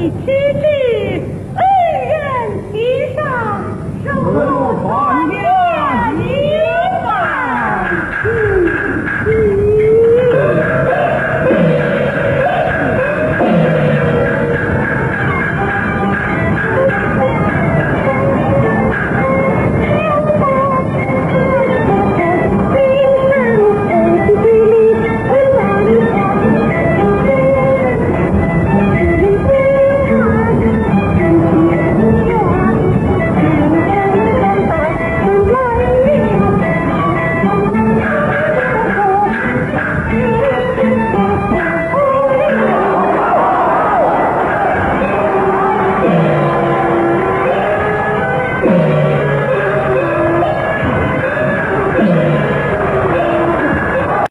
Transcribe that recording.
Kitty.